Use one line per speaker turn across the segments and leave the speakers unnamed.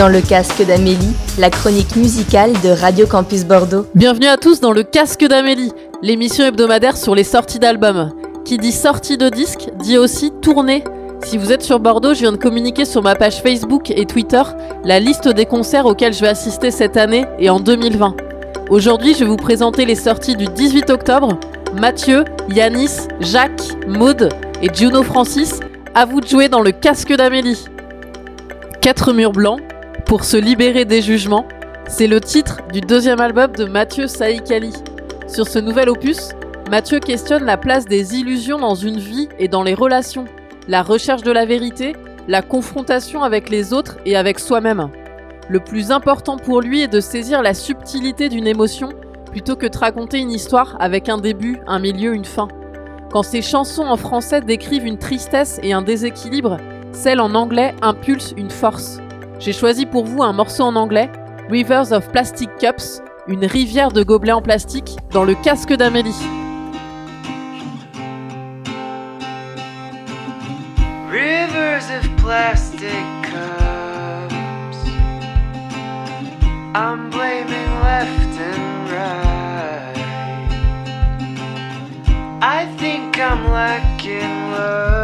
dans le casque d'Amélie, la chronique musicale de Radio Campus Bordeaux.
Bienvenue à tous dans le casque d'Amélie, l'émission hebdomadaire sur les sorties d'albums. Qui dit sortie de disque dit aussi tournée. Si vous êtes sur Bordeaux, je viens de communiquer sur ma page Facebook et Twitter la liste des concerts auxquels je vais assister cette année et en 2020. Aujourd'hui, je vais vous présenter les sorties du 18 octobre. Mathieu, Yanis, Jacques, Maude et Juno Francis, à vous de jouer dans le casque d'Amélie. Quatre murs blancs, pour se libérer des jugements, c'est le titre du deuxième album de Mathieu Saïkali. Sur ce nouvel opus, Mathieu questionne la place des illusions dans une vie et dans les relations, la recherche de la vérité, la confrontation avec les autres et avec soi-même. Le plus important pour lui est de saisir la subtilité d'une émotion plutôt que de raconter une histoire avec un début, un milieu, une fin. Quand ses chansons en français décrivent une tristesse et un déséquilibre, celles en anglais impulsent une force. J'ai choisi pour vous un morceau en anglais, Rivers of Plastic Cups, une rivière de gobelets en plastique, dans le casque d'Amélie.
Rivers of plastic cups. I'm blaming left and right. I think I'm lacking love.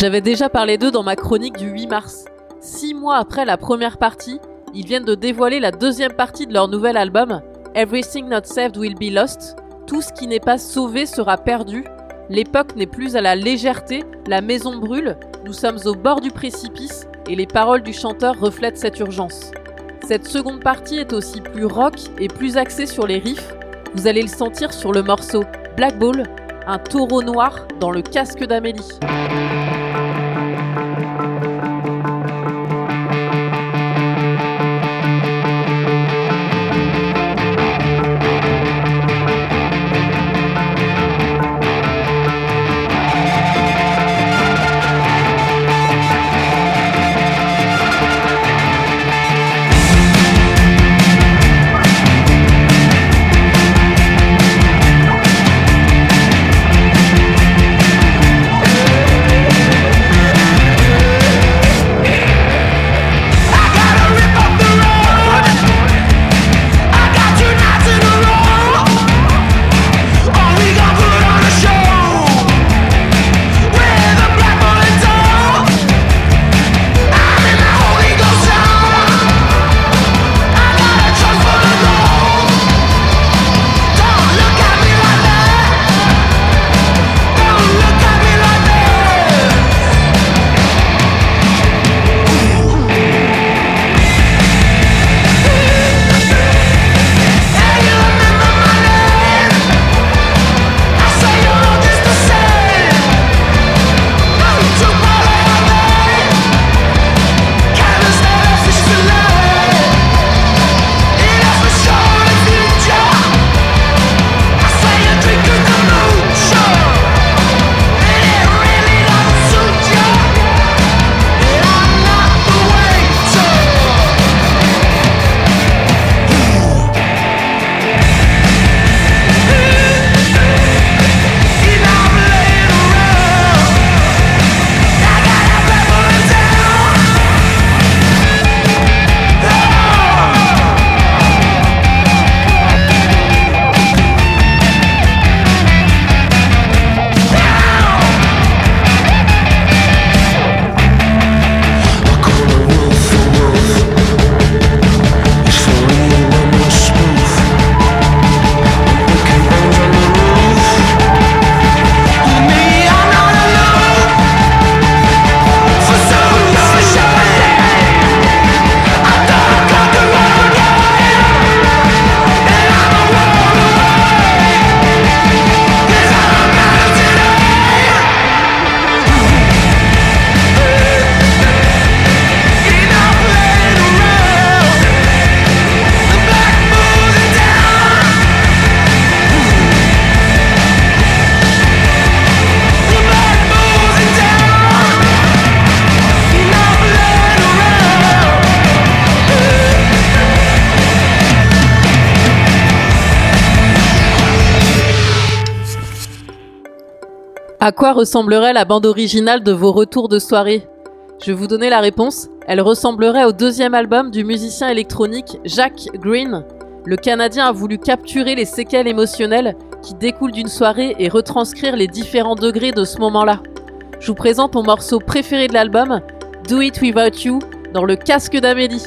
J'avais déjà parlé d'eux dans ma chronique du 8 mars. Six mois après la première partie, ils viennent de dévoiler la deuxième partie de leur nouvel album, Everything Not Saved Will Be Lost. Tout ce qui n'est pas sauvé sera perdu. L'époque n'est plus à la légèreté, la maison brûle, nous sommes au bord du précipice et les paroles du chanteur reflètent cette urgence. Cette seconde partie est aussi plus rock et plus axée sur les riffs. Vous allez le sentir sur le morceau Black Ball, un taureau noir dans le casque d'Amélie. À quoi ressemblerait la bande originale de vos retours de soirée? Je vais vous donner la réponse. Elle ressemblerait au deuxième album du musicien électronique Jack Green. Le Canadien a voulu capturer les séquelles émotionnelles qui découlent d'une soirée et retranscrire les différents degrés de ce moment-là. Je vous présente mon morceau préféré de l'album, Do It Without You, dans le casque d'Amélie.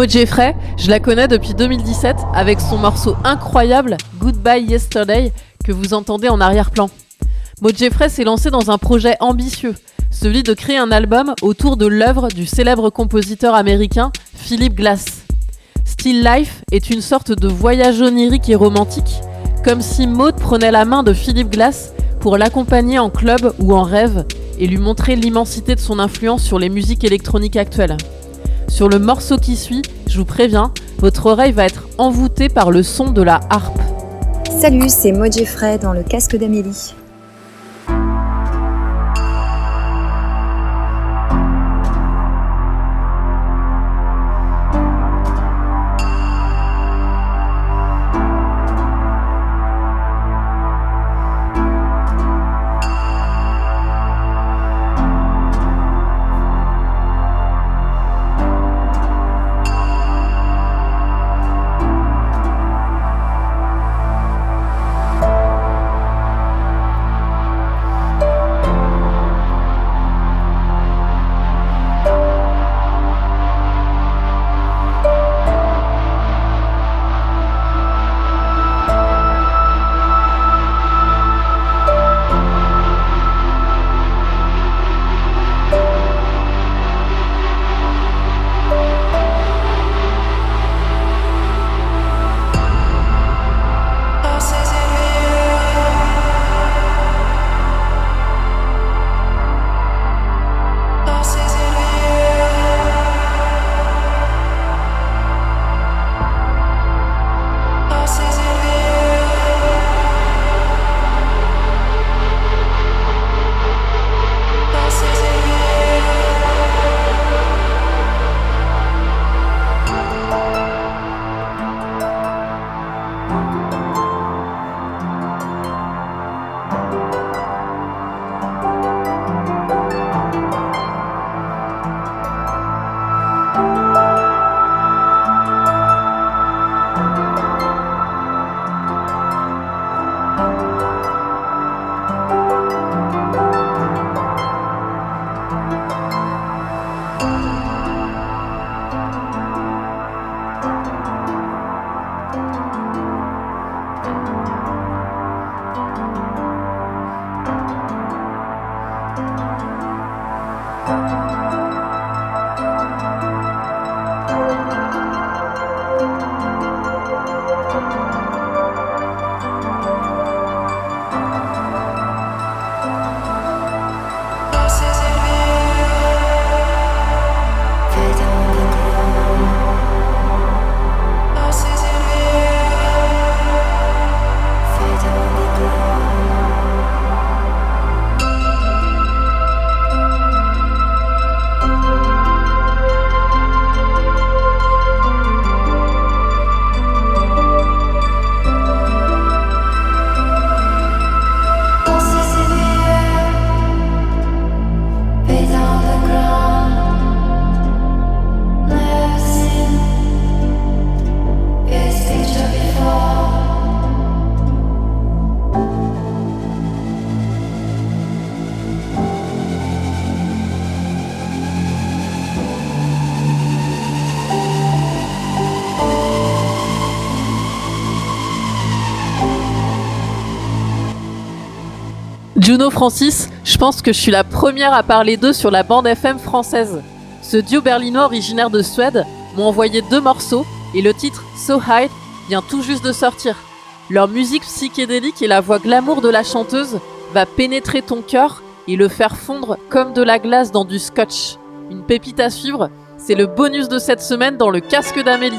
Maud Jeffrey, je la connais depuis 2017 avec son morceau incroyable Goodbye Yesterday que vous entendez en arrière-plan. Maud Jeffrey s'est lancée dans un projet ambitieux, celui de créer un album autour de l'œuvre du célèbre compositeur américain Philip Glass. Still Life est une sorte de voyage onirique et romantique, comme si Maud prenait la main de Philip Glass pour l'accompagner en club ou en rêve et lui montrer l'immensité de son influence sur les musiques électroniques actuelles. Sur le morceau qui suit, je vous préviens, votre oreille va être envoûtée par le son de la harpe.
Salut, c'est Maud Jeffrey dans le casque d'Amélie.
Juno Francis, je pense que je suis la première à parler d'eux sur la bande FM française. Ce duo berlinois originaire de Suède m'ont envoyé deux morceaux et le titre So High vient tout juste de sortir. Leur musique psychédélique et la voix glamour de la chanteuse va pénétrer ton cœur et le faire fondre comme de la glace dans du scotch. Une pépite à suivre, c'est le bonus de cette semaine dans le casque d'Amélie.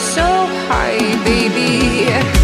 so high, baby.